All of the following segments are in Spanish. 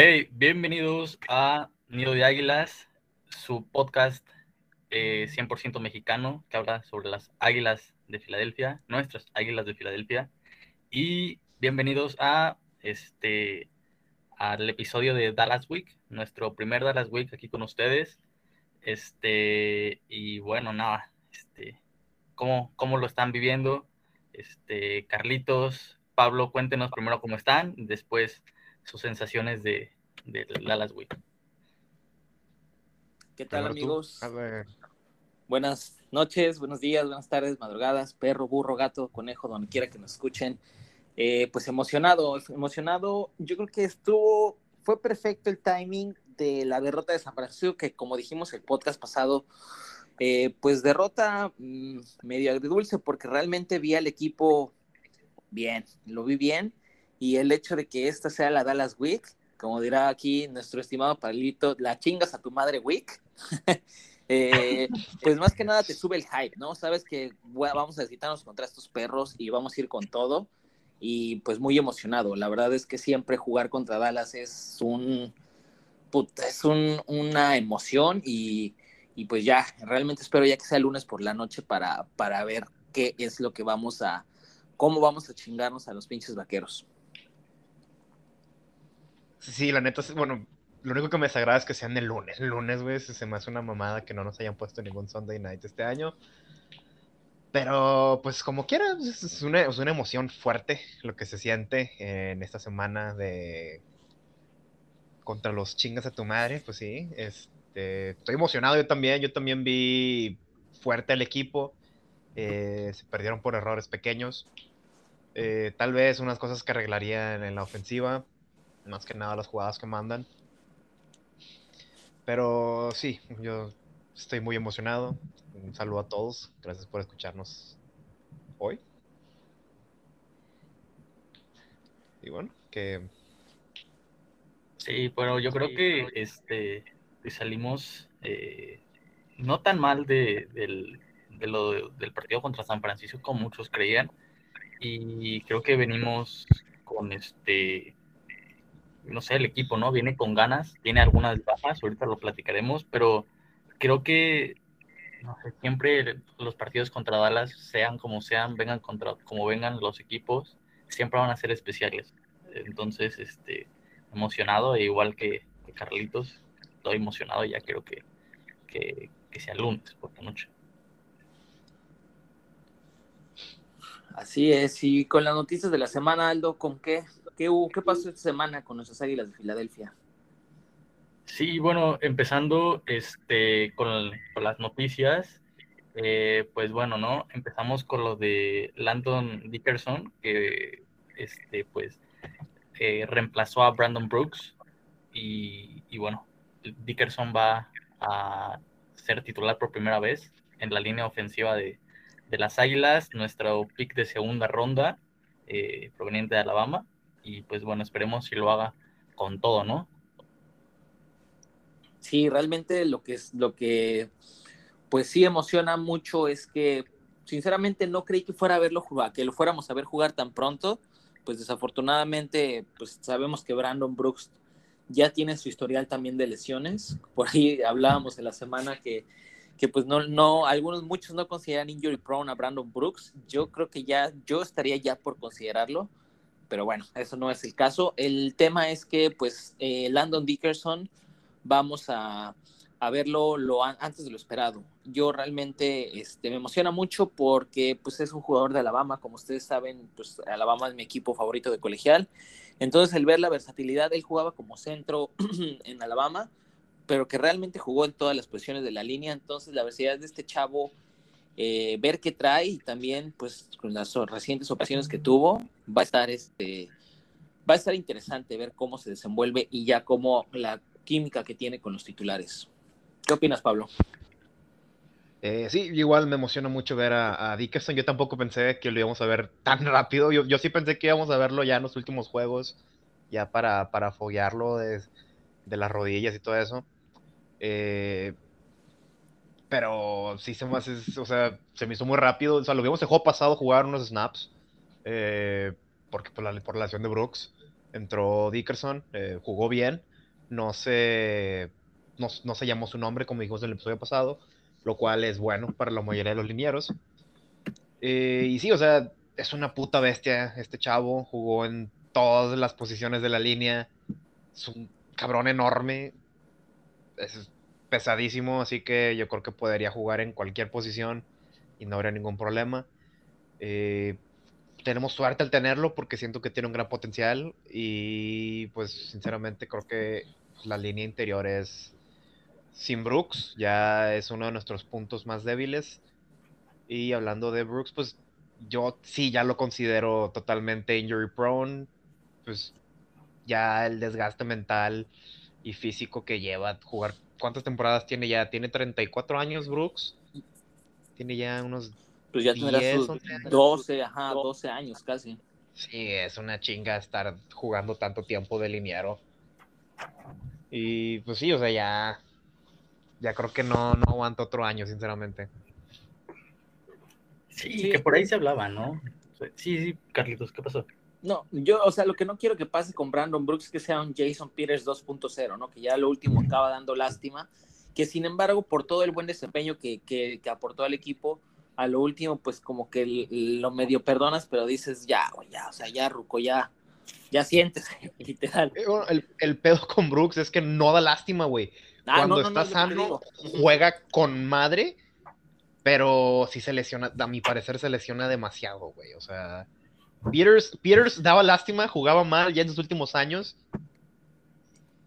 Hey, bienvenidos a Nido de Águilas, su podcast 100% eh, mexicano que habla sobre las águilas de Filadelfia, nuestras águilas de Filadelfia. Y bienvenidos a este al episodio de Dallas Week, nuestro primer Dallas Week aquí con ustedes. Este, y bueno, nada, este, ¿cómo, cómo lo están viviendo? Este, Carlitos, Pablo, cuéntenos primero cómo están, después sus sensaciones de, de Dallas Week. ¿Qué tal, amigos? Buenas noches, buenos días, buenas tardes, madrugadas, perro, burro, gato, conejo, donde quiera que nos escuchen. Eh, pues emocionado, emocionado. Yo creo que estuvo, fue perfecto el timing de la derrota de San Francisco, que como dijimos el podcast pasado, eh, pues derrota mm, medio agridulce, porque realmente vi al equipo bien, lo vi bien, y el hecho de que esta sea la Dallas Week, como dirá aquí nuestro estimado Palito, la chingas a tu madre Week. Eh, pues más que nada te sube el hype, ¿no? Sabes que vamos a necesitarnos contra estos perros y vamos a ir con todo. Y pues muy emocionado. La verdad es que siempre jugar contra Dallas es un es una emoción y, pues ya, realmente espero ya que sea el lunes por la noche para, para ver qué es lo que vamos a, cómo vamos a chingarnos a los pinches vaqueros. Sí, la neta, bueno, lo único que me desagrada es que sean el lunes. El lunes, güey, se me hace una mamada que no nos hayan puesto ningún Sunday night este año. Pero, pues, como quiera, es una, es una emoción fuerte lo que se siente en esta semana de contra los chingas a tu madre, pues sí. Este, estoy emocionado yo también. Yo también vi fuerte al equipo. Eh, se perdieron por errores pequeños. Eh, tal vez unas cosas que arreglarían en la ofensiva. Más que nada las jugadas que mandan. Pero sí, yo estoy muy emocionado. Un saludo a todos. Gracias por escucharnos hoy. Y bueno, que Sí, pero yo creo que este salimos eh, no tan mal de, del, del partido contra San Francisco como muchos creían. Y creo que venimos con este, no sé, el equipo, ¿no? Viene con ganas, tiene algunas bajas, ahorita lo platicaremos, pero creo que siempre los partidos contra Dallas, sean como sean, vengan contra, como vengan los equipos, siempre van a ser especiales. Entonces, este, emocionado, e igual que, Carlitos, estoy emocionado ya quiero que, que, sea lunes por la noche. Así es, y con las noticias de la semana, Aldo, ¿con qué? ¿Qué, hubo, qué pasó esta semana con nuestras águilas de Filadelfia? Sí, bueno, empezando este, con, las noticias, eh, pues bueno, ¿no? Empezamos con lo de Landon Dickerson, que este, pues reemplazó a Brandon Brooks y, bueno, Dickerson va a ser titular por primera vez en la línea ofensiva de, las Águilas, nuestro pick de segunda ronda eh, proveniente de Alabama y pues bueno, esperemos si lo haga con todo, ¿no? Sí, realmente lo que es lo que pues sí emociona mucho es que sinceramente no creí que fuera a verlo jugar, que lo fuéramos a ver jugar tan pronto pues desafortunadamente, pues sabemos que Brandon Brooks ya tiene su historial también de lesiones. Por ahí hablábamos en la semana que, que pues no, no, algunos, muchos no consideran injury prone a Brandon Brooks. Yo creo que ya, yo estaría ya por considerarlo, pero bueno, eso no es el caso. El tema es que pues eh, Landon Dickerson vamos a, a verlo lo, antes de lo esperado. Yo realmente este, me emociona mucho porque pues, es un jugador de Alabama, como ustedes saben, pues Alabama es mi equipo favorito de colegial. Entonces, el ver la versatilidad, él jugaba como centro en Alabama, pero que realmente jugó en todas las posiciones de la línea. Entonces, la versatilidad de este chavo, eh, ver qué trae y también, pues, con las recientes ocasiones que tuvo, va a estar este va a estar interesante ver cómo se desenvuelve y ya cómo la química que tiene con los titulares. ¿Qué opinas, Pablo? Eh, sí, igual me emociona mucho ver a, Dickerson. Yo tampoco pensé que lo íbamos a ver tan rápido. Yo, sí pensé que íbamos a verlo ya en los últimos juegos, ya para, para foguearlo de, las rodillas y todo eso. Eh, pero sí se me o sea, se me hizo muy rápido. O sea, lo el juego pasado jugar unos snaps. Eh, porque por la, por la lesión de Brooks entró Dickerson, jugó bien no se, no, se llamó su nombre como dijimos en el episodio pasado, lo cual es bueno para la mayoría de los linieros. Eh, y sí, o sea, es una puta bestia este chavo, jugó en todas las posiciones de la línea, es un cabrón enorme, es pesadísimo, así que yo creo que podría jugar en cualquier posición y no habría ningún problema. Eh, tenemos suerte al tenerlo porque siento que tiene un gran potencial y pues sinceramente creo que la línea interior es sin Brooks, ya es uno de nuestros puntos más débiles. Y hablando de Brooks, pues yo sí ya lo considero totalmente injury prone, pues ya el desgaste mental y físico que lleva jugar. ¿Cuántas temporadas tiene ya? Tiene 34 años Brooks. Tiene ya unos pues ya tendrá sus 12, ajá, 12 años casi. Sí, es una chinga estar jugando tanto tiempo de liniero. Y pues sí, o sea, ya. Ya creo que no, no aguanto otro año, sinceramente. Sí, que por ahí se hablaba, ¿no? Sí, sí, Carlitos, ¿qué pasó? No, yo, o sea, lo que no quiero que pase con Brandon Brooks es que sea un Jason Peters 2.0, ¿no? Que ya lo último acaba dando lástima. Que sin embargo, por todo el buen desempeño que, que, que aportó al equipo, a lo último, pues como que lo medio perdonas, pero dices, ya, güey, ya, o sea, ya, Ruco, ya, ya sientes, literal. Eh, el, el, pedo con Brooks es que no da lástima, güey. Ah, Cuando está sano, juega con madre, pero sí se lesiona, a mi parecer se lesiona demasiado, güey. O sea, Peters, Peters daba lástima, jugaba mal ya en sus últimos años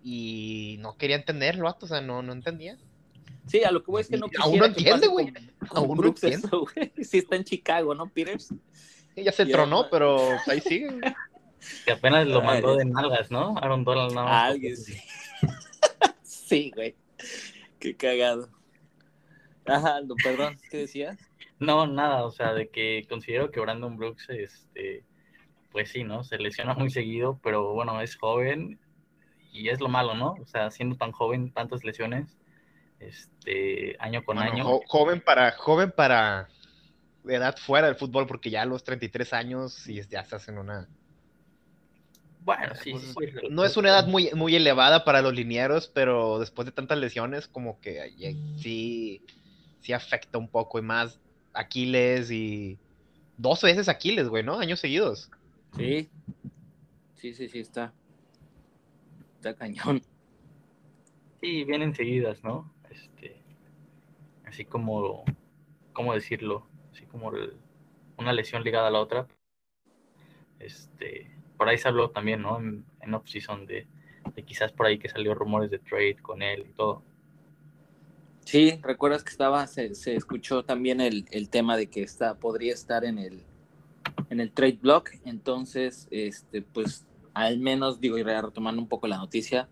y no quería entenderlo, o sea, no, no entendía. Sí, a lo que voy es que no quisiera Aún no entiende, güey. Aún no entiende. Sí está en Chicago, ¿no, Peters? Sí, ya se tronó, pero ahí sigue. Que apenas lo mandó de nalgas, ¿no? Aaron Donald nada más. Alguien sí. sí, güey. Qué cagado. Ajá, no, perdón, ¿qué decías? No, nada, o sea, de que considero que Brandon Brooks, este, pues sí, ¿no? Se lesiona muy seguido, pero bueno, es joven y es lo malo, ¿no? O sea, siendo tan joven, tantas lesiones, este, año con año. joven para, joven para edad fuera del fútbol, porque ya a los 33 años y ya estás en una... Bueno, sí, pues, No es una edad muy, muy elevada para los linieros, pero después de tantas lesiones, como que sí, sí afecta un poco y más Aquiles y dos veces Aquiles, güey, ¿no? Años seguidos. Sí, sí, sí, sí, está. Está cañón. Sí, vienen seguidas, ¿no? así como, ¿cómo decirlo? Así como una lesión ligada a la otra. Este, por ahí se habló también, ¿no? En, en off-season de, quizás por ahí que salió rumores de trade con él y todo. Sí, recuerdas que estaba, se, se escuchó también el, el, tema de que está, podría estar en el, en el trade block, entonces, este, pues, al menos, digo, y retomando un poco la noticia,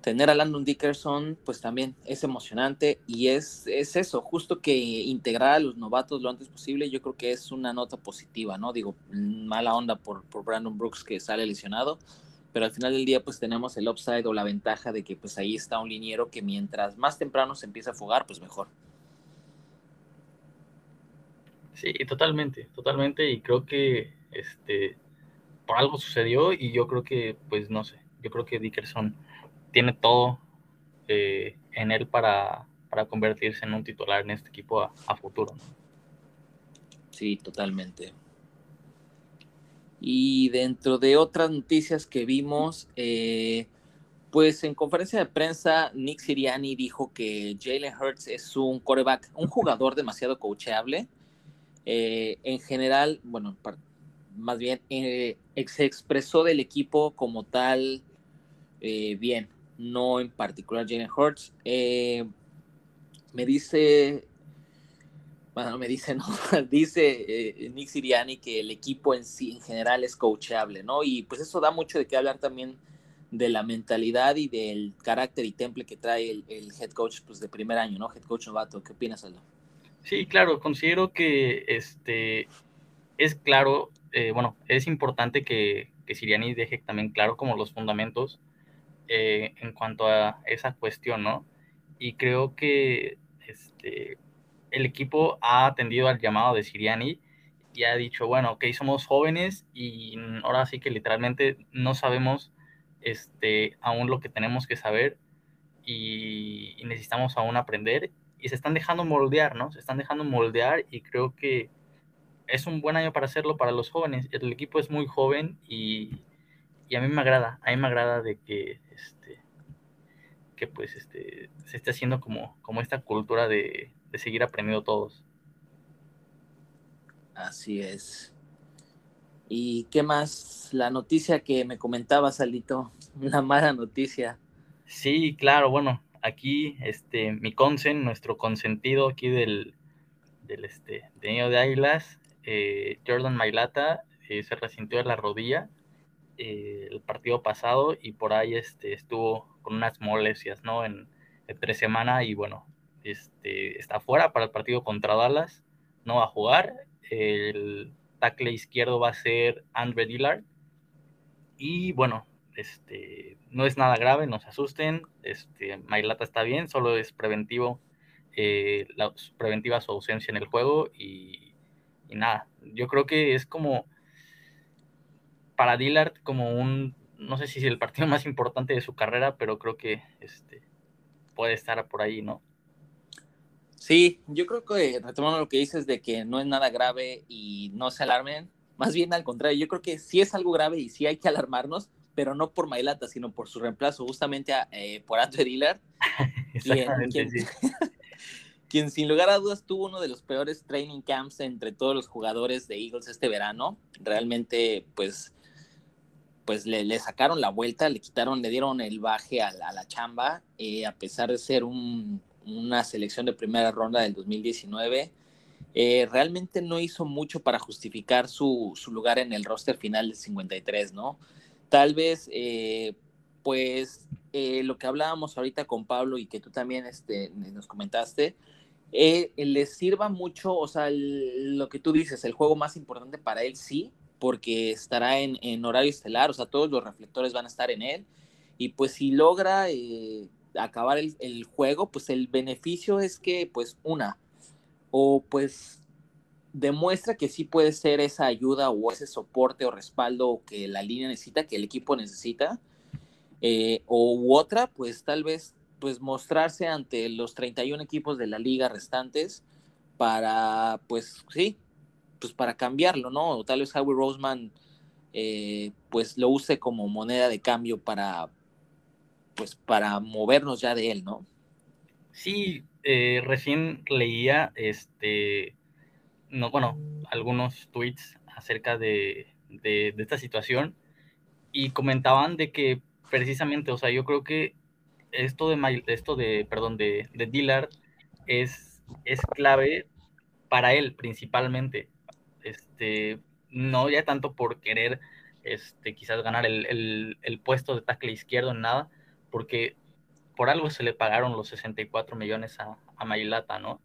tener a Landon Dickerson, pues también es emocionante y es, es eso, justo que integrar a los novatos lo antes posible, yo creo que es una nota positiva, ¿no? Digo, mala onda por, por Brandon Brooks que sale lesionado, pero al final del día pues tenemos el upside o la ventaja de que pues ahí está un liniero que mientras más temprano se empieza a fugar, pues mejor. Sí, totalmente, totalmente, y creo que este por algo sucedió y yo creo que, pues no sé, yo creo que Dickerson tiene todo eh, en él para, convertirse en un titular en este equipo a, futuro. Sí, totalmente. Y dentro de otras noticias que vimos, eh, pues en conferencia de prensa, Nick Siriani dijo que Jalen Hurts es un coreback, un jugador demasiado coachable. Eh, en general, bueno, más bien, se expresó del equipo como tal bien no en particular Jalen Hurts. Eh, me dice, bueno, me dice, no, dice eh, Nick Siriani que el equipo en sí, en general, es coachable, ¿no? Y pues eso da mucho de qué hablar también de la mentalidad y del carácter y temple que trae el, head coach pues, de primer año, ¿no? Head coach novato. ¿Qué opinas, Aldo? Sí, claro, considero que este es claro, eh, bueno, es importante que, que Siriani deje también claro como los fundamentos eh, en cuanto a esa cuestión, ¿no? Y creo que este, el equipo ha atendido al llamado de Siriani y ha dicho, bueno, ok, somos jóvenes y ahora sí que literalmente no sabemos este, aún lo que tenemos que saber y, necesitamos aún aprender y se están dejando moldear, ¿no? Se están dejando moldear y creo que es un buen año para hacerlo para los jóvenes. El equipo es muy joven y, y a mí me agrada, a mí me agrada de que, este, que pues este, se esté haciendo como, como esta cultura de, de seguir aprendiendo todos. Así es. ¿Y qué más? La noticia que me comentaba, Salito, una mala noticia. Sí, claro, bueno, aquí este mi consen, nuestro consentido aquí del, del este, de Niño de Águilas, eh, Jordan Mailata, eh, se resintió de la rodilla eh, el partido pasado y por ahí este, estuvo con unas molestias, ¿no? En, en tres semanas y bueno, este, está fuera para el partido contra Dallas, no va a jugar. El tackle izquierdo va a ser Andre Dillard. Y bueno, este, no es nada grave, no se asusten. Este, Mailata está bien, solo es preventivo, eh, preventiva su ausencia en el juego. Y, y, nada, yo creo que es como para Dillard como un, no sé si es el partido más importante de su carrera, pero creo que este, puede estar por ahí, ¿no? Sí, yo creo que retomando lo que dices de que no es nada grave y no se alarmen, más bien al contrario, yo creo que sí es algo grave y sí hay que alarmarnos, pero no por Mailata, sino por su reemplazo, justamente eh, por Andrew Dillard, quien, sí. quien, sin lugar a dudas tuvo uno de los peores training camps entre todos los jugadores de Eagles este verano. Realmente, pues, pues le, le sacaron la vuelta, le quitaron, le dieron el baje a la, a la chamba, eh, a pesar de ser un una selección de primera ronda del 2019. Eh, realmente no hizo mucho para justificar su, su, lugar en el roster final del 53, ¿no? Tal vez, eh, pues, eh, lo que hablábamos ahorita con Pablo y que tú también este, nos comentaste, le sirva mucho, o sea, lo que tú dices, el juego más importante para él sí, porque estará en, en, horario estelar, o sea, todos los reflectores van a estar en él, y pues si logra acabar el, juego, pues el beneficio es que, pues, una, o pues demuestra que sí puede ser esa ayuda o ese soporte o respaldo que la línea necesita, que el equipo necesita, eh, o otra, pues tal vez pues mostrarse ante los 31 equipos de la liga restantes para, pues sí, pues para cambiarlo, ¿no? O tal vez Howie Roseman eh, pues lo use como moneda de cambio para, pues para movernos ya de él, ¿no? Sí, eh, recién leía este, no, bueno, algunos tweets acerca de, de, esta situación y comentaban de que precisamente, o sea, yo creo que esto de, esto de perdón, de, de Dillard es, es clave para él principalmente. Este, no ya tanto por querer este, quizás ganar el, el, el puesto de tackle izquierdo en nada, porque por algo se le pagaron los 64 millones a, a Mailata, ¿no?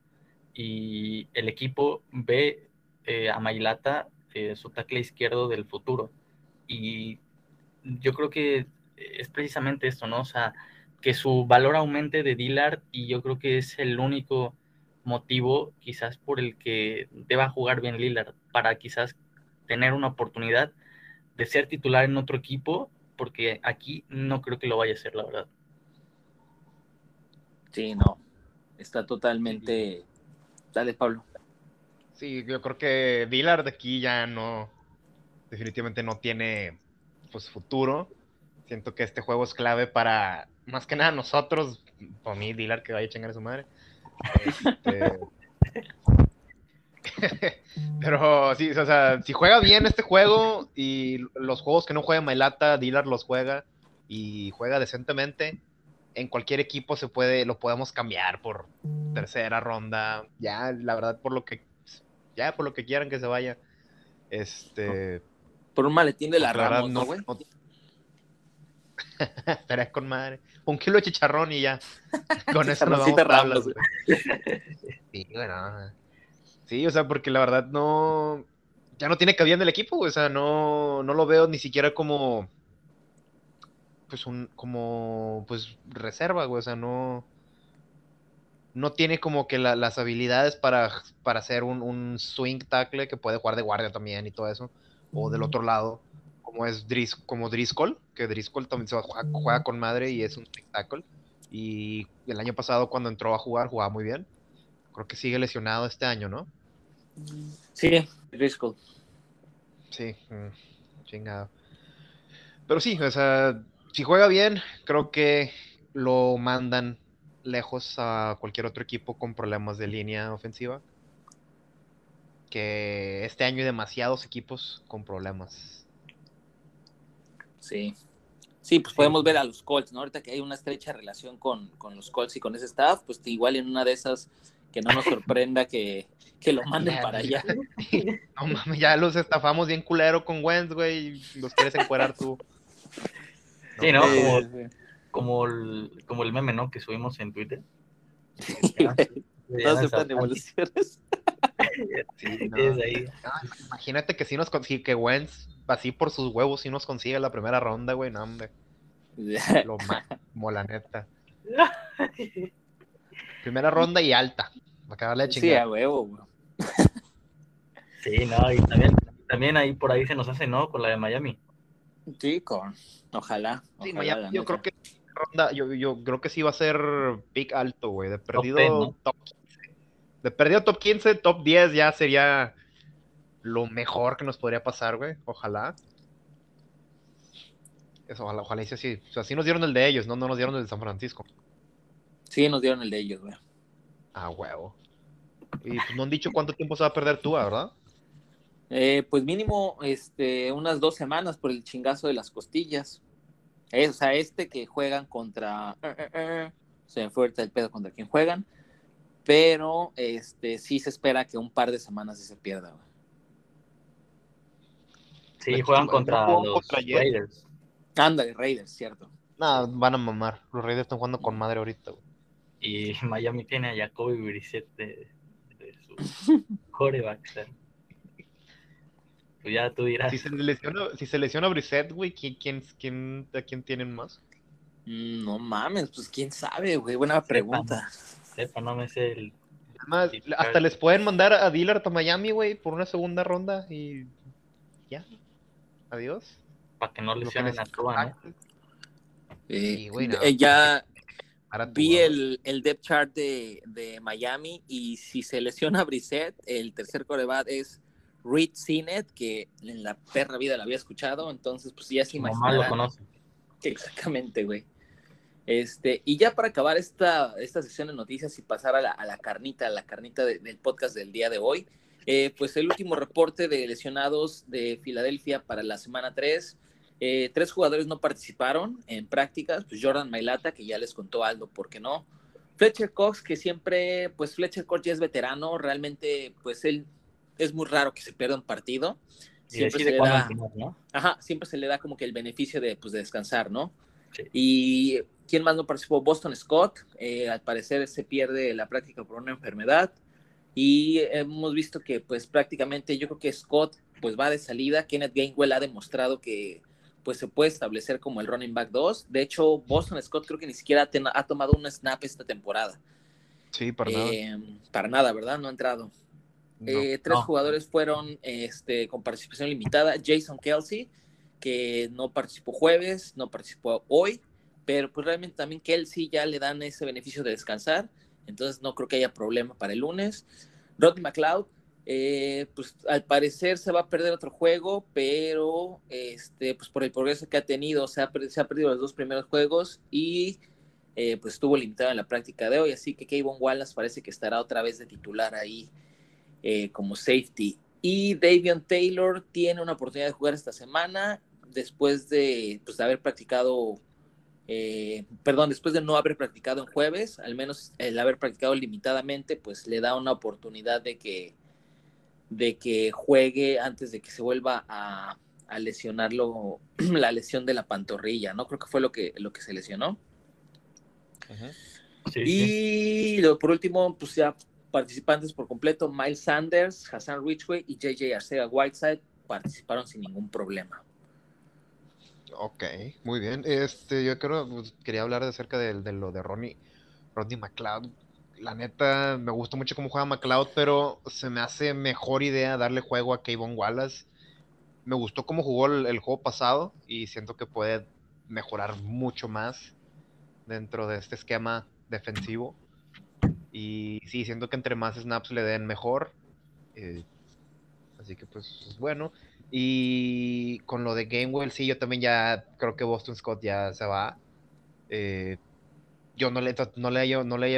Y el equipo ve eh, a Mailata eh, su tackle izquierdo del futuro. Y yo creo que es precisamente esto, ¿no? O sea, que su valor aumente de Dillard y yo creo que es el único motivo quizás por el que deba jugar bien Lillard, para quizás tener una oportunidad de ser titular en otro equipo porque aquí no creo que lo vaya a hacer, la verdad. Sí, no. Está totalmente. Dale, Pablo. Sí, yo creo que Dillard de aquí ya no. Definitivamente no tiene pues futuro. Siento que este juego es clave para más que nada nosotros. Para mí, Dillard que vaya a chingar a su madre. Este, Pero sí, o sea, si juega bien este juego y los juegos que no juega Mailata, Dillard los juega y juega decentemente, en cualquier equipo se puede, lo podemos cambiar por tercera ronda, ya, la verdad, por lo que, ya, por lo que quieran que se vaya. Este. Por un maletín de la, rama, no, güey. Estaría con madre. Un kilo de chicharrón y ya. Con eso nos vamos Sí, bueno. Sí, o sea, porque la verdad no. Ya no tiene cabida en el equipo, o sea, no, no lo veo ni siquiera como. Pues un. Como. Pues reserva, güey, o sea, no. No tiene como que las habilidades para, para hacer un, un, swing tackle que puede jugar de guardia también y todo eso. O del otro lado, como es Dris, como Driscoll, que Driscoll también se juega, juega con madre y es un tackle. Y el año pasado cuando entró a jugar jugaba muy bien. Creo que sigue lesionado este año, ¿no? Sí, Driscoll. Sí, mm, chingado. Pero sí, o sea, si juega bien, creo que lo mandan lejos a cualquier otro equipo con problemas de línea ofensiva. Que este año hay demasiados equipos con problemas. Sí. Sí, pues podemos ver a los Colts, ¿no? Ahorita que hay una estrecha relación con, con los Colts y con ese staff, pues igual en una de esas que no nos sorprenda que, que lo manden para allá. No mames, ya los estafamos bien culero con Wentz, güey, los quieres encuerar tú. Sí, ¿no? Como, como, el, como el meme, ¿no? Que subimos en Twitter. no aceptan evoluciones. Sí, no. ahí. imagínate que si nos consigue que Wentz, así por sus huevos, si nos consigue la primera ronda, güey, no, hombre. Lo máximo, la neta. Primera ronda y alta. Acabarle de chingar. Sí, a huevo, güey. Sí, no, y también, también ahí por ahí se nos hace, ¿no? Con la de Miami. Sí, con. Ojalá. Sí, ojalá, Miami, yo creo que ronda, yo, yo creo que sí va a ser pick alto, güey. De perdido top, 10, ¿no? top 15. De perdido top 15, top 10 ya sería lo mejor que nos podría pasar, güey. Ojalá. Eso, ojalá, ojalá hice así. O sea, sí nos dieron el de ellos, no, no nos dieron el de San Francisco. Sí, nos dieron el de ellos, güey. Ah, huevo. Y pues no han dicho cuánto tiempo se va a perder tú, ¿verdad? Eh, pues mínimo este, unas dos semanas por el chingazo de las costillas. Es, o sea, este que juegan contra. Uh, uh, uh, se me fue el pedo contra quien juegan. Pero este sí se espera que un par de semanas se pierda. Güey. Sí, juegan contra los contra Raiders. Ándale, Raiders, cierto. No, van a mamar. Los Raiders están jugando con madre ahorita, güey. Y Miami tiene a Jacoby Brissett de, de su coreback. Pues ya tú dirás. Si se lesiona, si se lesiona Brissett, güey, ¿quién, quién, quién, ¿a quién tienen más? Mm, No mames, pues quién sabe, güey. Buena pregunta. Sepa, no me sé el. Además, hasta les pueden mandar a Dillard a Miami, güey, por una segunda ronda y ya. Adiós. Para que no lesionen a Tua, ¿no? Eh, Sí, güey, no. eh, ya vi el, el depth chart de, de Miami y si se lesiona Brissett, el tercer coreback es Reed Sinet, que en la perra vida lo había escuchado, entonces pues ya se mamá lo imaginarán. conoce. Exactamente, güey. Este, y ya para acabar esta, esta sesión de noticias y pasar a la, a la carnita, a la carnita de- del podcast del día de hoy, eh, pues el último reporte de lesionados de Filadelfia para la semana 3. Eh, tres jugadores no participaron en prácticas, pues Jordan Mailata, que ya les contó Aldo, ¿por qué no? Fletcher Cox, que siempre, pues Fletcher Cox ya es veterano, realmente, pues él es muy raro que se pierda un partido. Siempre se le da. Ajá, siempre se le da como que el beneficio de, pues, de descansar, ¿no? Sí. Y quién más no participó, Boston Scott, eh, al parecer se pierde la práctica por una enfermedad. Y hemos visto que, pues, prácticamente yo creo que Scott, pues, va de salida. Kenneth Gainwell ha demostrado que, pues, se puede establecer como el running back 2. De hecho, Boston Scott creo que ni siquiera ha, ten- ha tomado un snap esta temporada. Sí, para nada. Eh, para nada, ¿verdad? No ha entrado. No. Eh, tres no. jugadores fueron este, con participación limitada. Jason Kelsey, que no participó jueves, no participó hoy, pero pues realmente también Kelsey ya le dan ese beneficio de descansar, entonces no creo que haya problema para el lunes. Rodney McLeod, eh, pues al parecer se va a perder otro juego, pero este, pues por el progreso que ha tenido, se ha, se ha perdido los dos primeros juegos y eh, pues estuvo limitado en la práctica de hoy, así que Kayvon Wallace parece que estará otra vez de titular ahí eh, como safety. Y Davion Taylor tiene una oportunidad de jugar esta semana después de, pues, de haber practicado, eh, perdón, después de no haber practicado en jueves, al menos el haber practicado limitadamente, pues le da una oportunidad de que, de que juegue antes de que se vuelva a, a lesionarlo, la lesión de la pantorrilla, ¿no? Creo que fue lo que, lo que se lesionó. Ujú. Sí, sí. Y lo- por último, pues ya participantes por completo, Miles Sanders, Hassan Ridgway y JJ Arcega Whiteside participaron sin ningún problema. Ok, muy bien. Este, yo creo, pues, quería hablar de acerca de, de lo de Ronnie, Rodney McLeod. La neta, me gusta mucho cómo juega McLeod, pero se me hace mejor idea darle juego a Kayvon Wallace. me gustó cómo jugó el, juego pasado y siento que puede mejorar mucho más dentro de este esquema defensivo. Y sí, siento que entre más snaps le den mejor. Eh, así que pues es bueno. Y con lo de Gamewell, sí, yo también ya creo que Boston Scott ya se va. Eh, yo no le, no le no le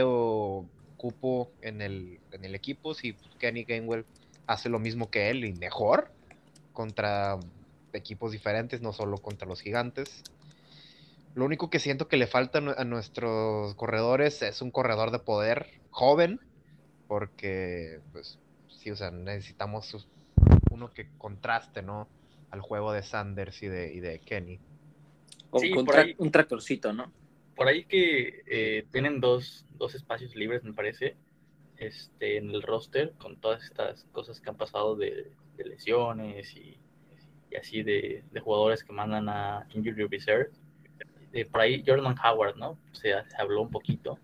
cupo en el, en el equipo. Si Kenny Gainwell hace lo mismo que él y mejor contra equipos diferentes, no solo contra los gigantes. Lo único que siento que le falta a nuestros corredores es un corredor de poder joven, porque, pues, sí, o sea, necesitamos uno que contraste, ¿no? Al juego de Sanders y de, y de Kenny. un tractorcito, ¿no? Por ahí que eh, tienen dos, dos espacios libres, me parece, este, en el roster, con todas estas cosas que han pasado de, lesiones y, así de, jugadores que mandan a Injury Reserve. Eh, por ahí Jordan Howard, ¿no? Se, se habló un poquito.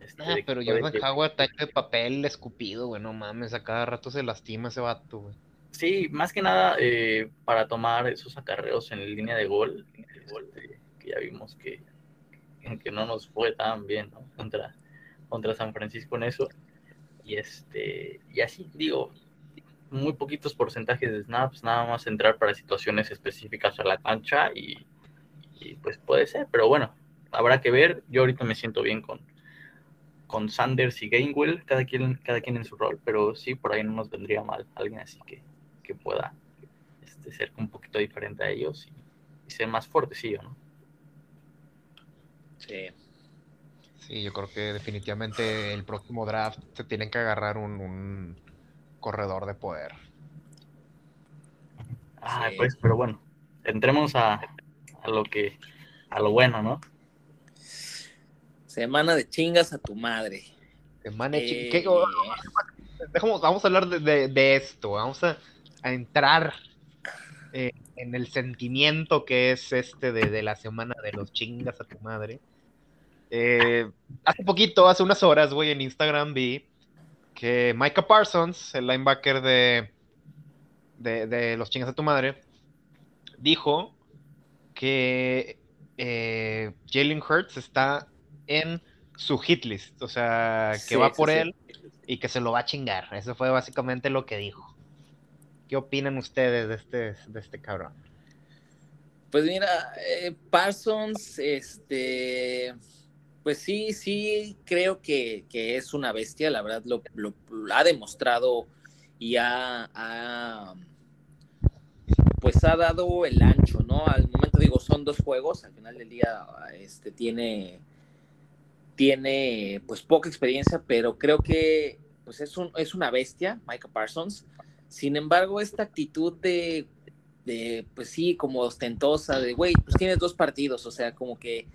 Este, ah, pero Jordan Howard está de papel escupido, güey, no mames, a cada rato se lastima ese vato, güey. Sí, más que nada eh, para tomar esos acarreos en línea de gol, este, que ya vimos que, que no nos fue tan bien ¿no? contra, contra San Francisco en eso. Y este, y así digo, muy poquitos porcentajes de snaps, nada más entrar para situaciones específicas a la cancha y, pues puede ser, pero bueno, habrá que ver. Yo ahorita me siento bien con, con Sanders y Gainwell, cada quien, cada quien en su rol, pero sí, por ahí no nos vendría mal alguien así que, que pueda este, ser un poquito diferente a ellos y, ser más fuerte, sí o no. Sí. Sí, yo creo que definitivamente el próximo draft se tienen que agarrar un, corredor de poder. Ah, pues, pero bueno, entremos a, a, lo que, a lo bueno, ¿no? Semana de chingas a tu madre. Semana de chingas. Eh... Vamos a hablar de, de, esto. Vamos a, a entrar eh, en el sentimiento que es este de, de, la semana de los chingas a tu madre. Eh, hace poquito, hace unas horas, güey, en Instagram vi que Micah Parsons, el linebacker de, de, los chingas a tu madre, dijo que eh, Jalen Hurts está en su hit list, o sea, que va por él y que se lo va a chingar. Eso fue básicamente lo que dijo. ¿Qué opinan ustedes de este, de este cabrón? Pues mira, eh, Parsons, este, pues sí, sí, creo que, es una bestia, la verdad lo, ha demostrado y ha, pues ha dado el ancho, ¿no? Al momento digo, son dos juegos, al final del día este, tiene, tiene pues poca experiencia, pero creo que pues es, un, es una bestia, Michael Parsons. Sin embargo, esta actitud de, de pues sí, como ostentosa, de, güey, pues tienes dos partidos, o sea, como que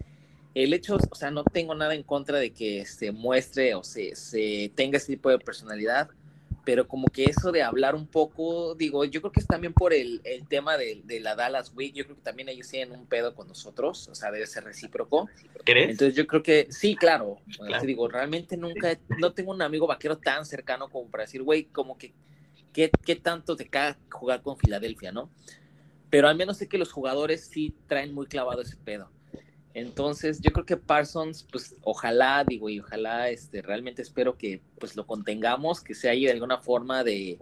el hecho, o sea, no tengo nada en contra de que se muestre o se, se tenga ese tipo de personalidad, pero como que eso de hablar un poco, digo, yo creo que es también por el, el tema de, de, la Dallas Week, yo creo que también ellos tienen un pedo con nosotros, o sea, debe ser recíproco. ¿Crees? Entonces yo creo que sí, claro, digo, realmente nunca, no tengo un amigo vaquero tan cercano como para decir, güey, como que, ¿qué, ¿qué tanto te cae jugar con Filadelfia, no? Pero al menos sé que los jugadores sí traen muy clavado ese pedo. Entonces, yo creo que Parsons, pues ojalá, digo, y ojalá, este, realmente espero que pues lo contengamos, que sea ahí de alguna forma de,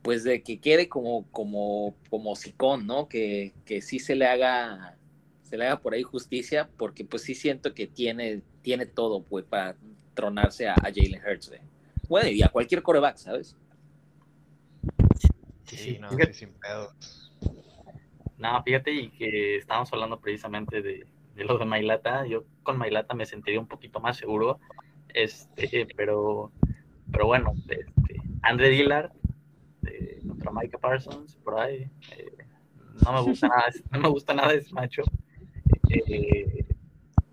pues de que quede como, como, como sicón, ¿no? Que, que sí se le haga, se le haga por ahí justicia, porque pues sí siento que tiene, tiene todo, pues, para tronarse a, Jalen Hurts, Bueno, y a cualquier coreback, ¿sabes? Sí, sí, no, sin pedo. No, fíjate, y que estábamos hablando precisamente de, lo de Mailata. Yo con Mailata me sentiría un poquito más seguro. Este, pero, pero bueno, este, Andre Dillard contra Micah Parsons, por ahí. Eh, no me gusta nada, no me gusta nada ese macho. Eh,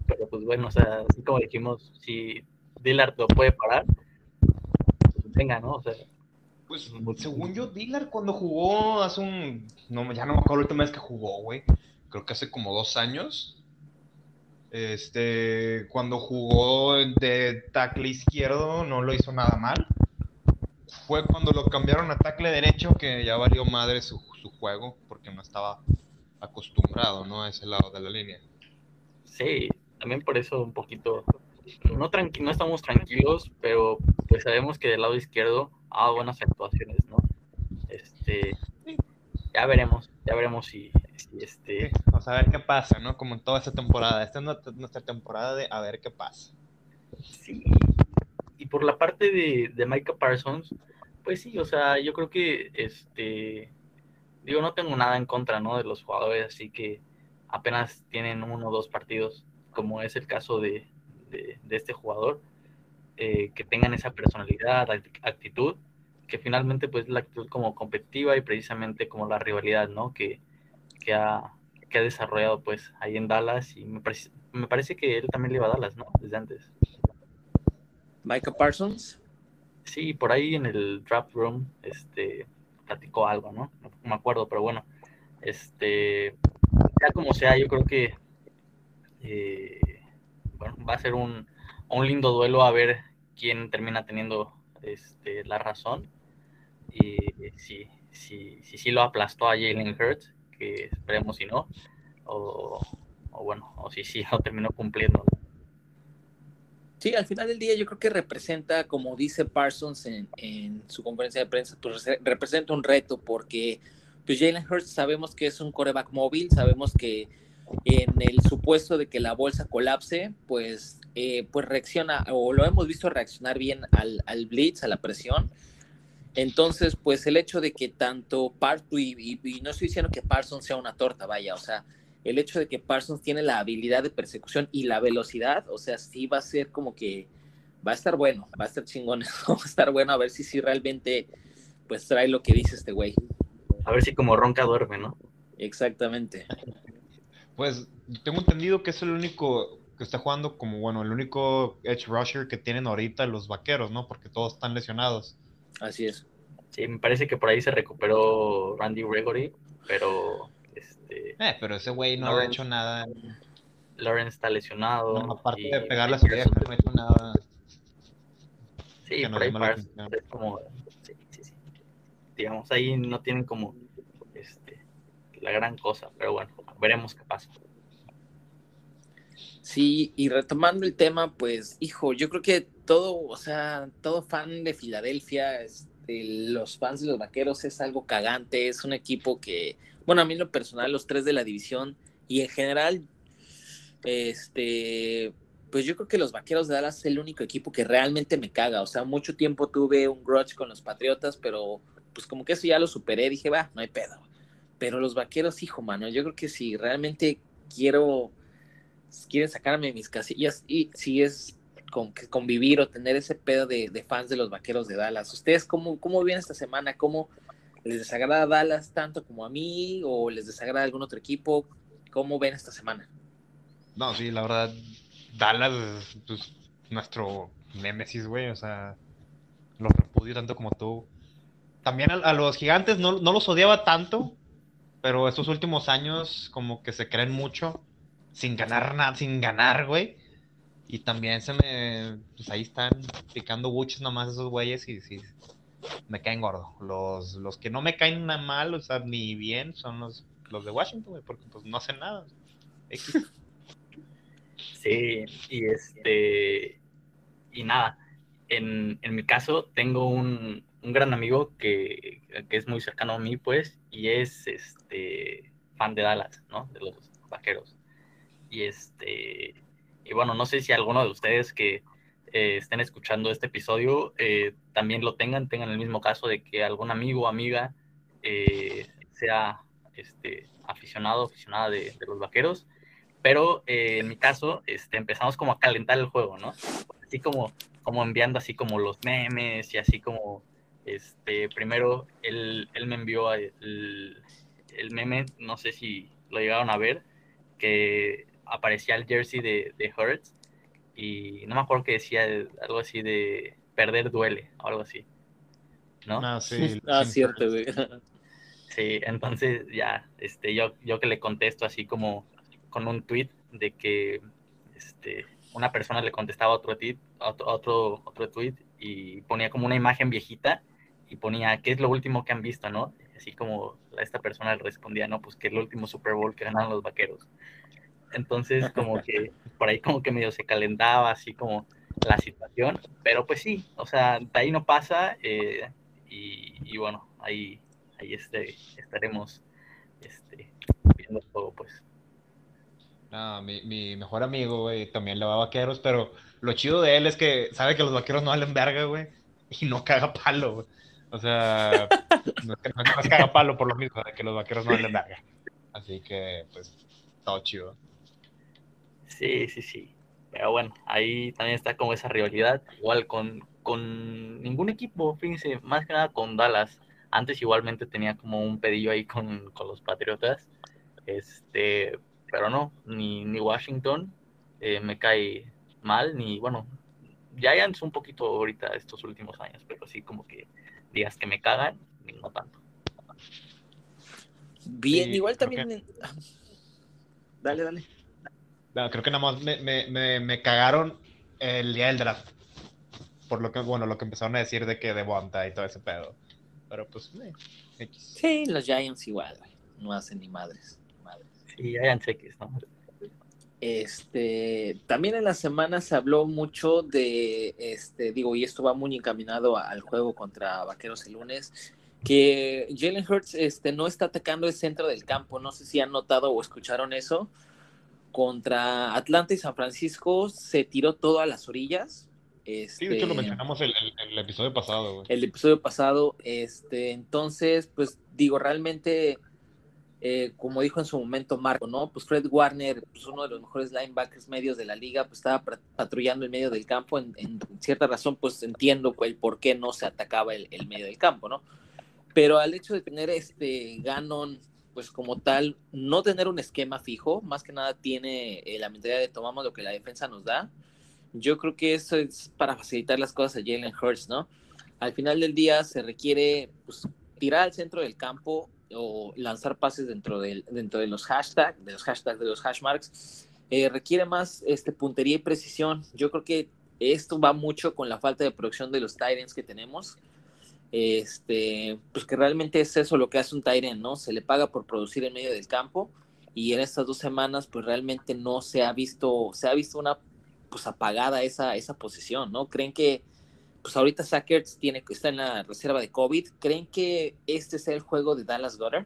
pero pues bueno, o sea, así como dijimos, si Dillard lo puede parar, pues venga, ¿no? O sea, pues, según yo, Dillard cuando jugó hace un. No, ya no me acuerdo la última vez que jugó, güey. Creo que hace como dos años. Este. Cuando jugó de tackle izquierdo, no lo hizo nada mal. fue cuando lo cambiaron a tackle derecho que ya valió madre su, su juego porque no estaba acostumbrado, ¿no? A ese lado de la línea. Sí, también por eso un poquito, no, tranqui no estamos tranquilos, pero pues sabemos que del lado izquierdo ha buenas actuaciones, ¿no? Este, ya veremos, ya veremos si, este... Vamos a ver qué pasa, ¿no? Como en toda esta temporada. Esta es nuestra temporada de a ver qué pasa. Sí, y por la parte de, de Micah Parsons, pues sí, o sea, yo creo que, este, digo, no tengo nada en contra, ¿no? De los jugadores, así que apenas tienen uno o dos partidos, como es el caso de, de, este jugador, eh, que tengan esa personalidad, actitud, que finalmente pues la actitud como competitiva y precisamente como la rivalidad, ¿no? Que, que, ha, que ha desarrollado pues ahí en Dallas y me parece, me parece que él también le iba a Dallas, ¿no? Desde antes. Micah Parsons. Sí, por ahí en el draft room, este, platicó algo, ¿no? No me acuerdo, pero bueno, este, ya como sea, yo creo que, eh, va a ser un, un lindo duelo a ver quién termina teniendo este, la razón y si, si, si, si lo aplastó a Jalen Hurts, que esperemos si no, o, bueno, o si sí lo terminó cumpliendo. Sí, al final del día yo creo que representa, como dice Parsons en, en su conferencia de prensa, pues representa un reto porque pues Jalen Hurts sabemos que es un coreback móvil, sabemos que en el supuesto de que la bolsa colapse, pues, eh, pues reacciona, o lo hemos visto reaccionar bien al, al blitz, a la presión. Entonces, pues el hecho de que tanto Parsons, y, y, no estoy diciendo que Parsons sea una torta, vaya, o sea, el hecho de que Parsons tiene la habilidad de persecución y la velocidad, o sea, sí va a ser como que va a estar bueno, va a estar chingón, va a estar bueno a ver si sí realmente pues trae lo que dice este güey. A ver si como ronca duerme, ¿no? Exactamente. Pues tengo entendido que es el único que está jugando como, bueno, el único edge rusher que tienen ahorita los vaqueros, ¿no? Porque todos están lesionados. Así es. Sí, me parece que por ahí se recuperó Randy Gregory, pero este... Eh, pero ese güey no ha hecho nada. Lawrence está lesionado. No, aparte de pegar las orejas, no ha hecho nada. Sí, por ahí es como... Sí, sí, sí. Digamos, ahí no tienen como este, la gran cosa, pero bueno, veremos qué pasa. Sí, y retomando el tema, pues, hijo, yo creo que todo, o sea, todo fan de Filadelfia, este, los fans de los vaqueros es algo cagante, es un equipo que, bueno, a mí en lo personal, los tres de la división y en general, este, pues yo creo que los vaqueros de Dallas es el único equipo que realmente me caga, o sea, mucho tiempo tuve un grudge con los Patriotas, pero pues como que eso ya lo superé, dije, va, no hay pedo pero los vaqueros, hijo, mano, yo creo que si realmente quiero, quieren sacarme mis casillas y si es con, convivir o tener ese pedo de, fans de los vaqueros de Dallas. ¿Ustedes cómo, cómo viven esta semana? ¿Cómo les desagrada Dallas tanto como a mí o les desagrada algún otro equipo? ¿Cómo ven esta semana? No, sí, la verdad, Dallas es pues, nuestro némesis, güey, o sea, los repudio tanto como tú. También a, los gigantes no, no, los odiaba tanto, pero estos últimos años como que se creen mucho sin ganar nada, sin ganar, güey. Y también se me, pues ahí están picando buches nomás esos güeyes y sí, me caen gordo. Los, los que no me caen nada mal, o sea, ni bien, son los, los de Washington, güey, porque pues no hacen nada. Sí, y este, y nada, en, en mi caso tengo un, un gran amigo que, que, es muy cercano a mí, pues, y es este fan de Dallas, ¿no? De los vaqueros. Y este, y bueno, no sé si alguno de ustedes que eh, estén escuchando este episodio eh, también lo tengan, tengan el mismo caso de que algún amigo o amiga eh, sea este, aficionado, aficionada de, de los vaqueros. Pero en mi caso, este, empezamos como a calentar el juego, ¿no? Así como, como enviando así como los memes y así como este, primero, él, él me envió el, el, meme, no sé si lo llegaron a ver, que aparecía el jersey de, de Hertz y no me acuerdo que decía algo así de perder duele o algo así. ¿No? Ah, sí. ah, cierto, güey. Sí, entonces ya, este, yo, yo que le contesto así como con un tweet de que este, una persona le contestaba otro tweet, otro, otro, otro tweet y ponía como una imagen viejita y ponía, ¿qué es lo último que han visto, no? Así como esta persona respondía, no, pues que es el último Super Bowl que ganaron los vaqueros. Entonces, como que por ahí como que medio se calentaba así como la situación, pero pues sí, o sea, de ahí no pasa eh, y, bueno, ahí, ahí este, estaremos este, viendo todo, pues. No, mi, mi mejor amigo, güey, también le va a vaqueros, pero lo chido de él es que sabe que los vaqueros no valen verga, güey, y no caga palo, güey. O sea, no es que no, caga palo por lo mismo, de que los vaqueros no valen verga. Así que, pues, todo chido. Sí, sí, sí. Pero bueno, ahí también está como esa rivalidad, igual con, con ningún equipo, fíjense, más que nada con Dallas. Antes igualmente tenía como un pedillo ahí con, con los Patriotas. Este, pero no, ni, ni Washington eh, me cae mal, ni bueno, Giants un poquito ahorita estos últimos años, pero así como que días que me cagan, no tanto. Bien, igual también. Dale, dale creo que nada más me, cagaron el día del draft. Por lo que, bueno, lo que empezaron a decir de que de Bonta y todo ese pedo. Pero pues, eh, Sí, los Giants igual, no hacen ni madres. Sí, Giants X, ¿no? Este, también en la semana se habló mucho de, este, digo, y esto va muy encaminado al juego contra Vaqueros el lunes, que Jalen Hurts este, no está atacando el centro del campo. No sé si han notado o escucharon eso contra Atlanta y San Francisco se tiró todo a las orillas. sí, de hecho lo este, mencionamos el, el, episodio pasado. El episodio pasado, este, entonces, pues digo, realmente, eh, como dijo en su momento Marco, ¿no? Pues Fred Warner, pues uno de los mejores linebackers medios de la liga, pues estaba patrullando en medio del campo. En, cierta razón, pues entiendo el por qué no se atacaba el, el medio del campo, ¿no? Pero al hecho de tener este Ganon pues como tal, no tener un esquema fijo, más que nada tiene eh, la mentalidad de tomamos lo que la defensa nos da. Yo creo que eso es para facilitar las cosas a Jalen Hurts, ¿no? Al final del día se requiere pues, tirar al centro del campo o lanzar pases dentro, del, dentro de los hashtags, de los hashtags, de los hashmarks, eh, requiere más este, puntería y precisión. Yo creo que esto va mucho con la falta de producción de los Titans que tenemos este, pues que realmente es eso lo que hace un Tyren, ¿no? Se le paga por producir en medio del campo y en estas dos semanas pues realmente no se ha visto, se ha visto una pues apagada esa, esa posición, ¿no? ¿Creen que pues ahorita Sackers tiene que está en la reserva de COVID? ¿Creen que este sea el juego de Dallas Goddard?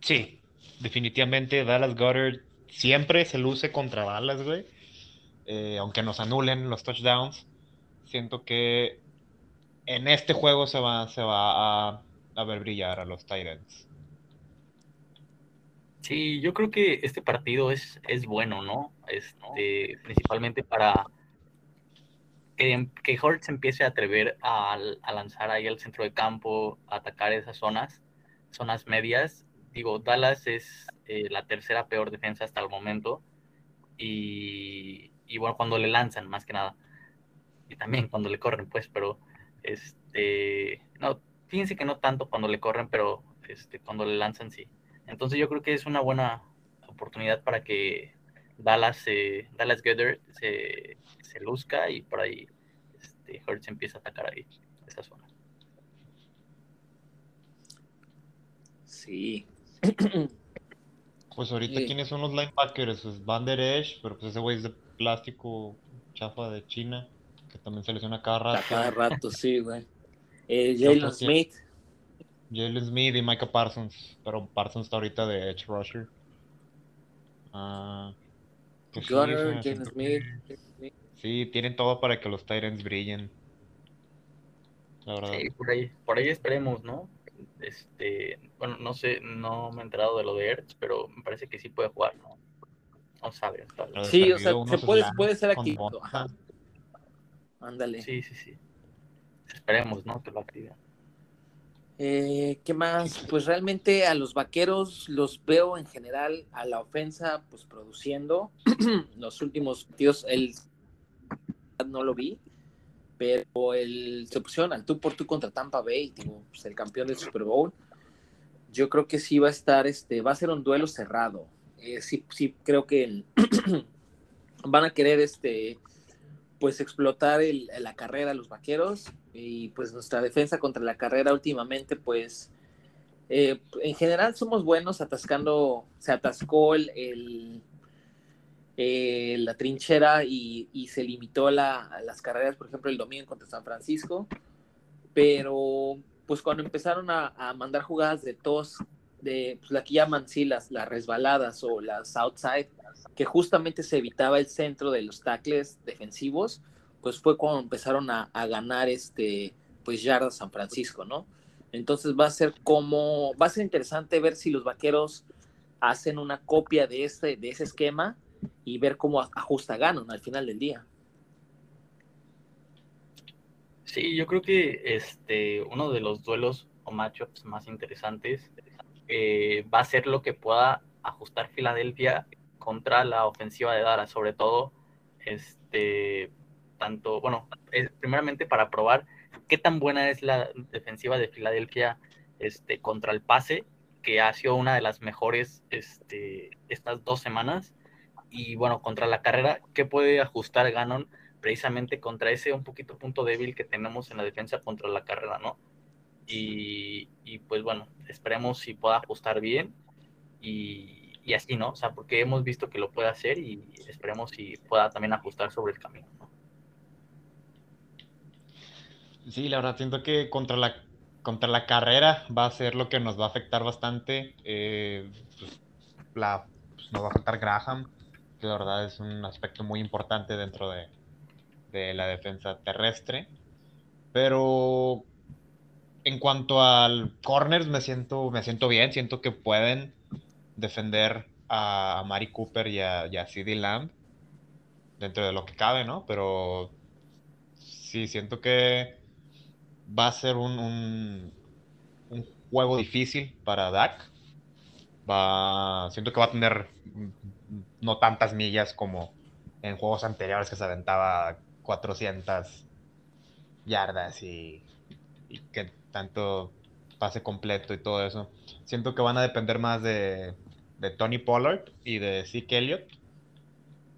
Sí, definitivamente Dallas Goddard siempre se luce contra Dallas, güey. Eh, aunque nos anulen los touchdowns, siento que en este juego se va, se va a, ver brillar a los Titans. Sí, yo creo que este partido es, es bueno, ¿no? Este, principalmente para que, que Hortz empiece a atrever a, lanzar ahí al centro de campo, a atacar esas zonas, zonas medias. Digo, Dallas es eh, la tercera peor defensa hasta el momento. Y, y bueno, cuando le lanzan, más que nada. Y también cuando le corren, pues, pero este, no, fíjense que no tanto cuando le corren, pero este, cuando le lanzan sí. Entonces yo creo que es una buena oportunidad para que Dallas, eh, Dallas Gather se, se, luzca y por ahí este, Hurts empieza a atacar ahí, esa zona. Sí. Pues ahorita, ¿quiénes son los linebackers? Es Van Der Esch, pero pues ese güey es de plástico chafa de China que también se lesiona cada rato. Cada rato, sí, güey. Eh, Jalen Smith. Jalen Smith y Micah Parsons, pero Parsons está ahorita de Edge Rusher. Uh, pues sí, Jalen Smith. Sí, tienen todo para que los Titans brillen. La verdad. Sí, por ahí, por ahí esperemos, ¿no? Este, bueno, no sé, no me he enterado de lo de Ertz, pero me parece que sí puede jugar, ¿no? No sabe. Sí, o sea, se puede, puede ser aquí. Ándale. Sí, sí, sí. Esperemos, ¿no? Que lo active. Eh, ¿Qué más? Pues realmente a los vaqueros los veo en general a la ofensa, pues produciendo. los últimos partidos, el no lo vi, pero el, se pusieron al tú por tú contra Tampa Bay, pues el campeón del Super Bowl. Yo creo que sí va a estar, este, va a ser un duelo cerrado. Eh, sí, sí, creo que van a querer este pues explotar la carrera a los vaqueros. Y pues nuestra defensa contra la carrera últimamente pues eh, en general somos buenos atascando, se atascó el, eh, la trinchera y, se limitó la, a las carreras, por ejemplo, el domingo contra San Francisco, pero pues cuando empezaron a, mandar jugadas de tos, de pues, la que llaman sí las, las resbaladas o las outside, que justamente se evitaba el centro de los tackles defensivos, pues fue cuando empezaron a, ganar este, pues yardas San Francisco, ¿no? Entonces va a ser como, va a ser interesante ver si los vaqueros hacen una copia de, este, de ese esquema y ver cómo ajusta ganan al final del día. Sí, yo creo que este, uno de los duelos o matchups más interesantes eh, va a ser lo que pueda ajustar Filadelfia contra la ofensiva de Dara, sobre todo, este, tanto, bueno, primeramente para probar qué tan buena es la defensiva de Filadelfia este, contra el pase, que ha sido una de las mejores este, estas dos semanas, y bueno, contra la carrera, qué puede ajustar Ganon precisamente contra ese un poquito punto débil que tenemos en la defensa contra la carrera, ¿no? Y, pues bueno, esperemos si pueda ajustar bien y, así, ¿no? O sea, porque hemos visto que lo puede hacer y esperemos si pueda también ajustar sobre el camino, ¿no? Sí, la verdad, siento que contra la, contra la carrera va a ser lo que nos va a afectar bastante. Eh, pues, pues, nos va a afectar Graham, que la verdad es un aspecto muy importante dentro de, de la defensa terrestre. Pero en cuanto al corners, me siento, me siento bien, siento que pueden defender a, Mari Cooper y a, y CD Lamb dentro de lo que cabe, ¿no? Pero sí, siento que va a ser un, juego difícil para Dak. Va, siento que va a tener no tantas millas como en juegos anteriores que se aventaba 400 yardas y, y que tanto pase completo y todo eso. Siento que van a depender más de, de Tony Pollard y de Zeke Elliott.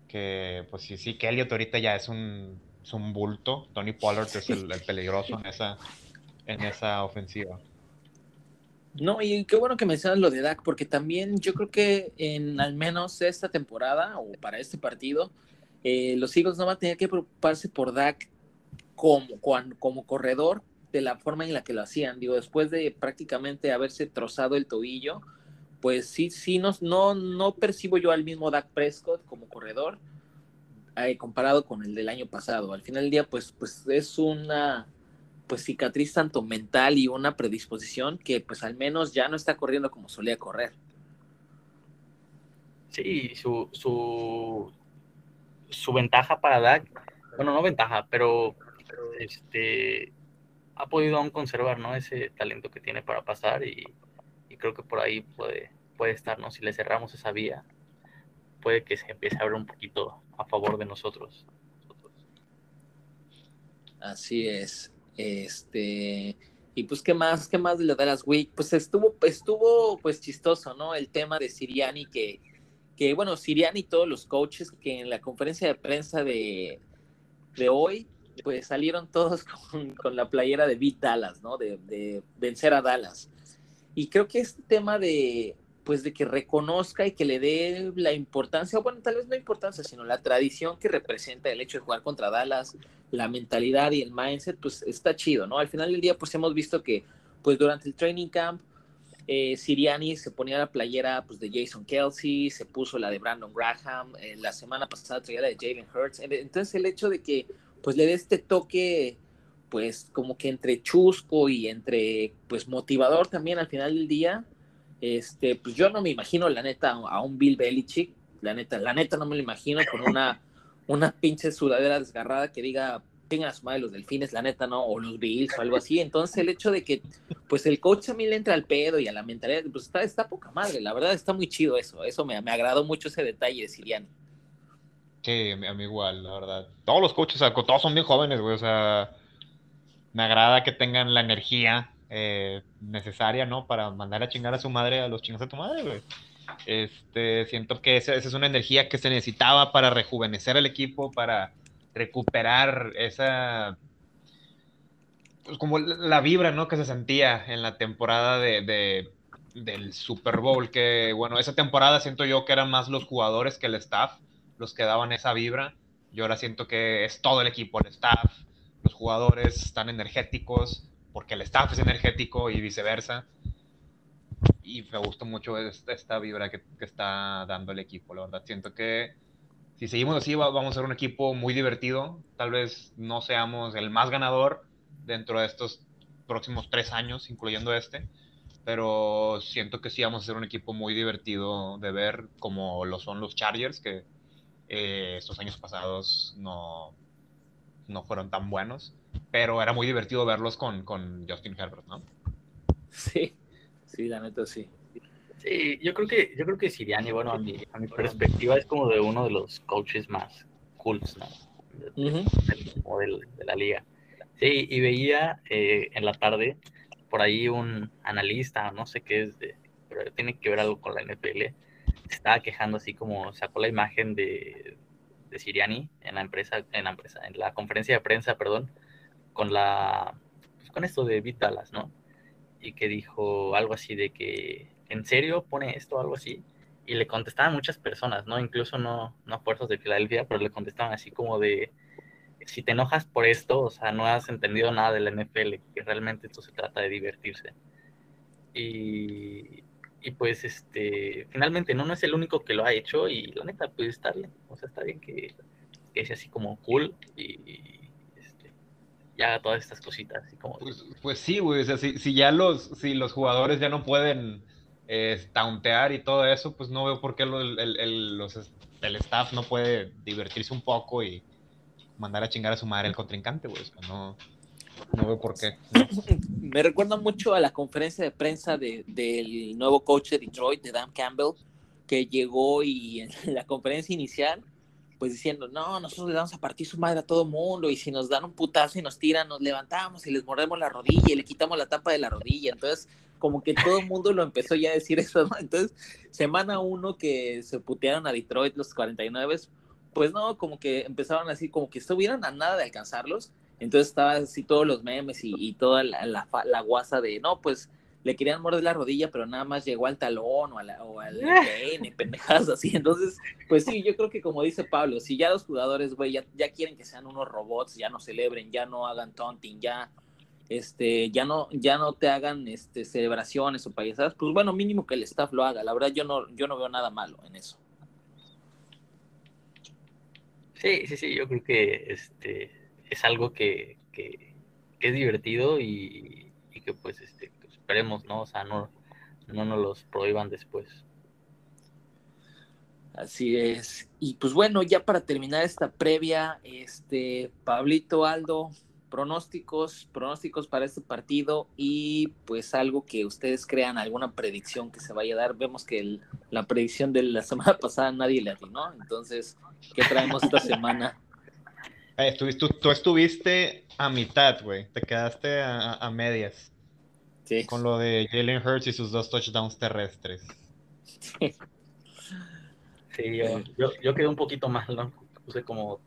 Que pues sí, Zeke Elliott ahorita ya es un, un bulto. Tony Pollard es el, peligroso en esa, en esa ofensiva. No, y qué bueno que mencionas lo de Dak, porque también yo creo que en al menos esta temporada o para este partido, eh, los Eagles no van a tener que preocuparse por Dak como, como corredor de la forma en la que lo hacían. Digo, después de prácticamente haberse trozado el tobillo, pues sí, sí, no, no, no percibo yo al mismo Dak Prescott como corredor eh, comparado con el del año pasado. Al final del día, pues, pues es una pues cicatriz tanto mental y una predisposición que pues al menos ya no está corriendo como solía correr. Sí, su, su, su ventaja para Dak, bueno, no ventaja, pero, este ha podido aún conservar ¿no? ese talento que tiene para pasar y, creo que por ahí puede, puede estar, ¿no? Si le cerramos esa vía, puede que se empiece a abrir un poquito a favor de nosotros. Así es. Este, y pues, ¿qué más? ¿Qué más de la Dallas Week? Pues estuvo, estuvo pues chistoso, ¿no? El tema de Siriani que, que bueno, Siriani y todos los coaches que en la conferencia de prensa de, de hoy, pues salieron todos con, con la playera de Beat Dallas, ¿no? De, de vencer a Dallas. Y creo que este tema de, pues de que reconozca y que le dé la importancia, bueno, tal vez no importancia, sino la tradición que representa el hecho de jugar contra Dallas, la mentalidad y el mindset, pues está chido, ¿no? Al final del día, pues hemos visto que, pues durante el training camp, eh, Siriani se ponía la playera pues, de Jason Kelsey, se puso la de Brandon Graham, eh, la semana pasada traía la de Jalen Hurts, entonces el hecho de que, pues le dé este toque pues como que entre chusco y entre pues motivador también al final del día, este, pues yo no me imagino la neta a un Bill Belichick, la neta, la neta no me lo imagino con una, una pinche sudadera desgarrada que diga tengan a su madre los delfines, la neta no, o los Bills o algo así. Entonces el hecho de que pues el coach a mí le entra al pedo y a la mentalidad, pues está, está poca madre, la verdad está muy chido eso, eso me, me agradó mucho ese detalle de. Sí, a mí igual, la verdad. Todos los coaches, todos son bien jóvenes, güey, o sea me agrada que tengan la energía eh, necesaria, ¿no? Para mandar a chingar a su madre, a los chingos de tu madre, güey. Este, siento que esa, es una energía que se necesitaba para rejuvenecer el equipo, para recuperar esa pues como la vibra, ¿no? Que se sentía en la temporada de, del Super Bowl, que bueno, esa temporada siento yo que eran más los jugadores que el staff los que daban esa vibra. Yo ahora siento que es todo el equipo, el staff, los jugadores están energéticos, porque el staff es energético y viceversa. Y me gusta mucho esta, vibra que, que, está dando el equipo, la verdad. Siento que si seguimos así, vamos a ser un equipo muy divertido. Tal vez no seamos el más ganador, dentro de estos próximos tres años, incluyendo este. Pero siento que sí vamos a ser un equipo muy divertido de ver, como lo son los Chargers, que eh, estos años pasados no, no fueron tan buenos. Pero era muy divertido verlos con, con Justin Herbert, ¿no? Sí, sí, la neta sí. Sí, yo creo que, yo creo que Siriani, bueno, a mi, a mi perspectiva es como de uno de los coaches más cools, ¿no? de la liga. Sí, y veía eh, en la tarde por ahí un analista, no sé qué es, de, pero tiene que ver algo con la NFL, estaba quejando así como sacó la imagen de, de Siriani en la empresa, en la empresa, en la conferencia de prensa, perdón, con la pues, con esto de Vitalas, ¿no? Y que dijo algo así de que ¿en serio pone esto algo así? Y le contestaban muchas personas, ¿no? Incluso no, no fuerzas de Filadelfia, pero le contestaban así como de si te enojas por esto, o sea, no has entendido nada del NFL, que realmente esto se trata de divertirse. Y, y pues, este, finalmente, no, no es el único que lo ha hecho y la neta, pues está bien, o sea, está bien que, que sea así como cool y, este, haga todas estas cositas. Así como... Pues, pues sí, güey, o sea, si, si, ya los, si los jugadores ya no pueden eh, tauntear y todo eso, pues no veo por qué el, el, los, el staff no puede divertirse un poco y mandar a chingar a su madre el contrincante, güey. no, no veo por qué. Me recuerda mucho a la conferencia de prensa de, del nuevo coach de Detroit, de Dan Campbell, que llegó y en la conferencia inicial, pues diciendo, no, nosotros le damos a partir su madre a todo mundo y si nos dan un putazo y nos tiran, nos levantamos y les mordemos la rodilla y le quitamos la tapa de la rodilla. Entonces, como que todo el mundo lo empezó ya a decir eso, ¿no? Entonces, semana uno que se putearon a Detroit los 49 pues no, como que empezaron así, como que estuvieron a nada de alcanzarlos. Entonces estaba así todos los memes y, toda la, la, guasa de, no, pues le querían morder la rodilla, pero nada más llegó al talón o, o al pene, pendejadas así. Entonces, pues sí, yo creo que como dice Pablo, si ya los jugadores, güey, ya, ya, quieren que sean unos robots, ya no celebren, ya no hagan taunting, ya, este, ya no, ya no te hagan este, celebraciones o payasadas, pues bueno, mínimo que el staff lo haga. La verdad, yo no, yo no veo nada malo en eso. Sí, sí, sí, yo creo que este es algo que, es divertido y, que pues este, esperemos, ¿no? O sea, no, no nos los prohíban después. Así es. Y pues bueno, ya para terminar esta previa, este Pablito Aldo, pronósticos, pronósticos para este partido y pues algo que ustedes crean, alguna predicción que se vaya a dar. Vemos que la predicción de la semana pasada nadie le atinó, entonces ¿Qué traemos esta semana? Eh, tú, estuviste a mitad, güey. Te quedaste a, medias. Sí. Con lo de Jalen Hurts y sus dos touchdowns terrestres. Sí, sí yo, yo, quedé un poquito mal, ¿no? Puse como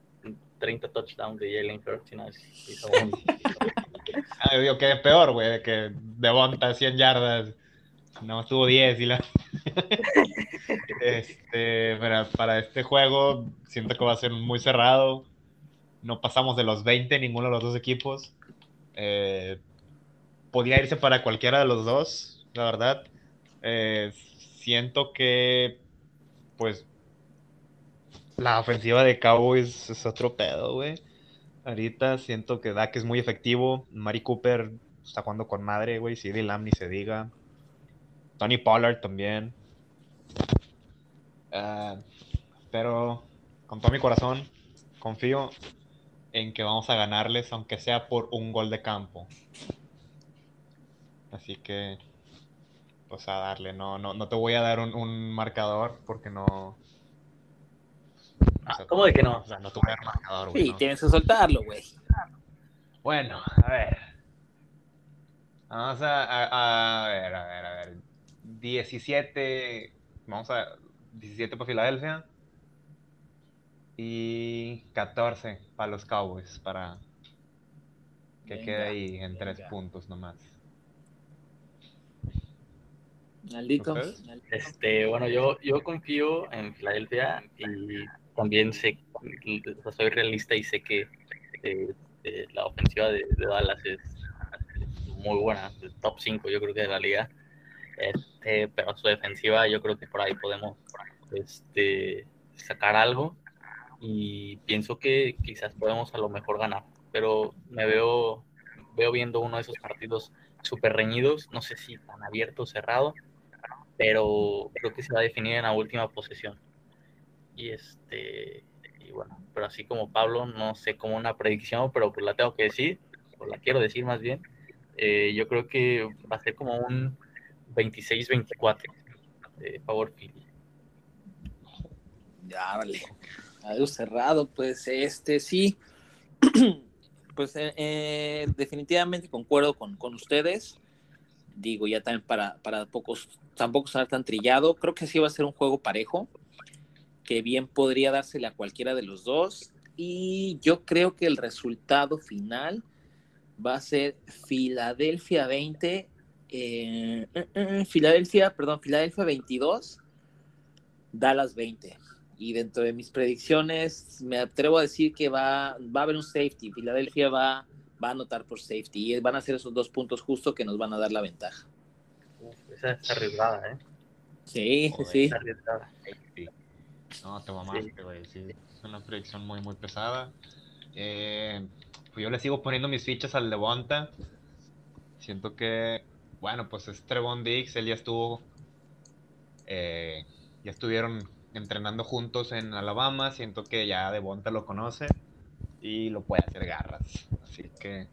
30 touchdowns de Jalen Hurts y nada, hizo un... ah, yo quedé peor, güey, de que Devonta 100 yardas, no estuvo 10 y la... Este, para, este juego siento que va a ser muy cerrado. No pasamos de los 20 ninguno de los dos equipos. Eh, podría irse para cualquiera de los dos, la verdad. Eh, siento que, pues, la ofensiva de Cowboys es otro pedo, güey. Ahorita siento que Dak es muy efectivo. Mari Cooper está jugando con madre, güey. CD Lamb ni se diga. Tony Pollard también. Ah, pero con todo mi corazón confío en que vamos a ganarles, aunque sea por un gol de campo. Así que, pues a darle, no, no, no te voy a dar un, marcador porque no. Ah, ¿Cómo de que no? O sea, no te voy a dar marcador, güey. Sí, tienes que soltarlo, güey. Bueno, a ver. Vamos a, a, a ver, a ver, a ver. 17. Vamos a 17 para Filadelfia. Y 14 para los Cowboys, para que quede ahí en tres puntos nomás. Maldito. Este, bueno, yo, yo confío en Filadelfia y también sé, soy realista y sé que eh, eh, la ofensiva de, Dallas es, muy buena, top 5 yo creo que de la liga. Este, pero su defensiva yo creo que por ahí podemos este, sacar algo y pienso que quizás podemos a lo mejor ganar, pero me veo, veo viendo uno de esos partidos súper reñidos, no sé si tan abierto o cerrado, pero creo que se va a definir en la última posesión. Y este, y bueno, pero así como Pablo, no sé como una predicción, pero pues la tengo que decir, o la quiero decir más bien. Eh, yo creo que va a ser como un 26-24 de favor Philly. Ya, vale. Cerrado, pues este sí. pues eh, eh, definitivamente concuerdo con, con ustedes digo, ya también para, para pocos, tampoco estar tan trillado. Creo que sí va a ser un juego parejo, que bien podría dársele a cualquiera de los dos. Y yo creo que el resultado final va a ser Filadelfia 20, eh, eh, eh, Filadelfia, perdón, Filadelfia 22, Dallas 20. Y dentro de mis predicciones, me atrevo a decir que va, va a haber un safety. Filadelfia va va a anotar por safety y van a ser esos dos puntos justo que nos van a dar la ventaja. esa es arriesgada, ¿eh? Sí, sí. arriesgada. No, te mamaste, güey. Sí. es una predicción muy, muy pesada. Eh, pues yo le sigo poniendo mis fichas al Levanta. Siento que, bueno, pues es Trevon Dix, él ya estuvo, eh, ya estuvieron entrenando juntos en Alabama. Siento que ya Devonta lo conoce y lo puede hacer garras. Así que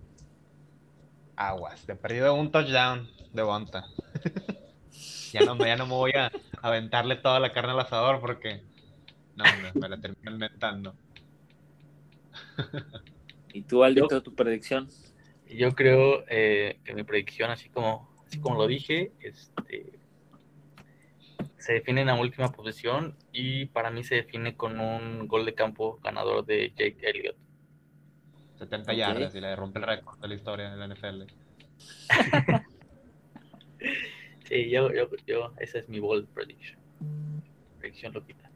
aguas. De perdido un touchdown de Bonta. ya, no, ya no me voy a aventarle toda la carne al asador porque no, me, la termino inventando. ¿Y tú, Aldito, tu predicción? Yo creo eh, que mi predicción, así como, así como lo dije, este, se define en la última posición y para mí se define con un gol de campo ganador de Jake Elliott. 70 yardas y le rompe el récord de la historia de la NFL. sí, yo, yo, yo, esa es mi bold prediction. Predicción loquita.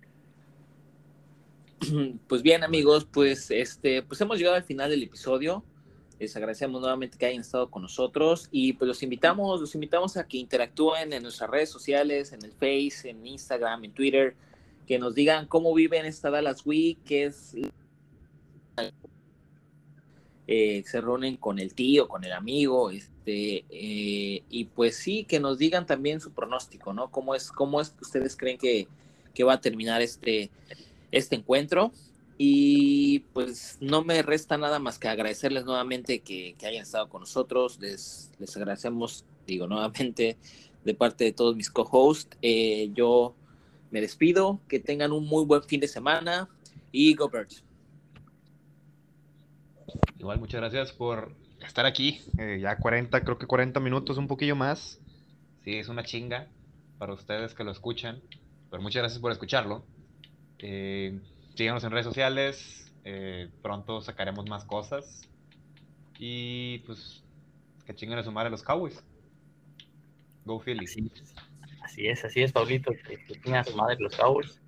Pues bien, amigos, pues este, pues hemos llegado al final del episodio. Les agradecemos nuevamente que hayan estado con nosotros y pues los invitamos, los invitamos a que interactúen en nuestras redes sociales, en el Face, en Instagram, en Twitter, que nos digan cómo viven esta Dallas Week, qué es eh, se reúnen con el tío, con el amigo, este, eh, y pues sí, que nos digan también su pronóstico, ¿no? ¿Cómo es, cómo es que ustedes creen que, va a terminar este, este encuentro? Y pues no me resta nada más que agradecerles nuevamente que, hayan estado con nosotros. Les, les agradecemos, digo nuevamente, de parte de todos mis co-hosts. Eh, yo me despido, que tengan un muy buen fin de semana y go Birds. Igual, muchas gracias por estar aquí. Eh, ya 40, creo que 40 minutos, un poquillo más. Sí, es una chinga para ustedes que lo escuchan. Pero muchas gracias por escucharlo. Eh, síganos en redes sociales. Eh, pronto sacaremos más cosas. Y pues, que chinguen a su madre los Cowboys. Go Philly. Así es, así es, Pablito. Que, que a su madre los Cowboys.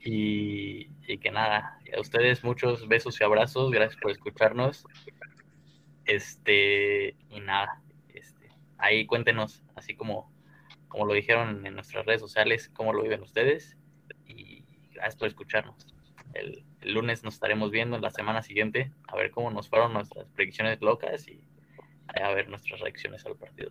Y, que nada, a ustedes muchos besos y abrazos, gracias por escucharnos. Este, y nada, este, ahí cuéntenos, así como, como lo dijeron en nuestras redes sociales, cómo lo viven ustedes. Y gracias por escucharnos. El, el lunes nos estaremos viendo en la semana siguiente, a ver cómo nos fueron nuestras predicciones locas y a ver nuestras reacciones al partido.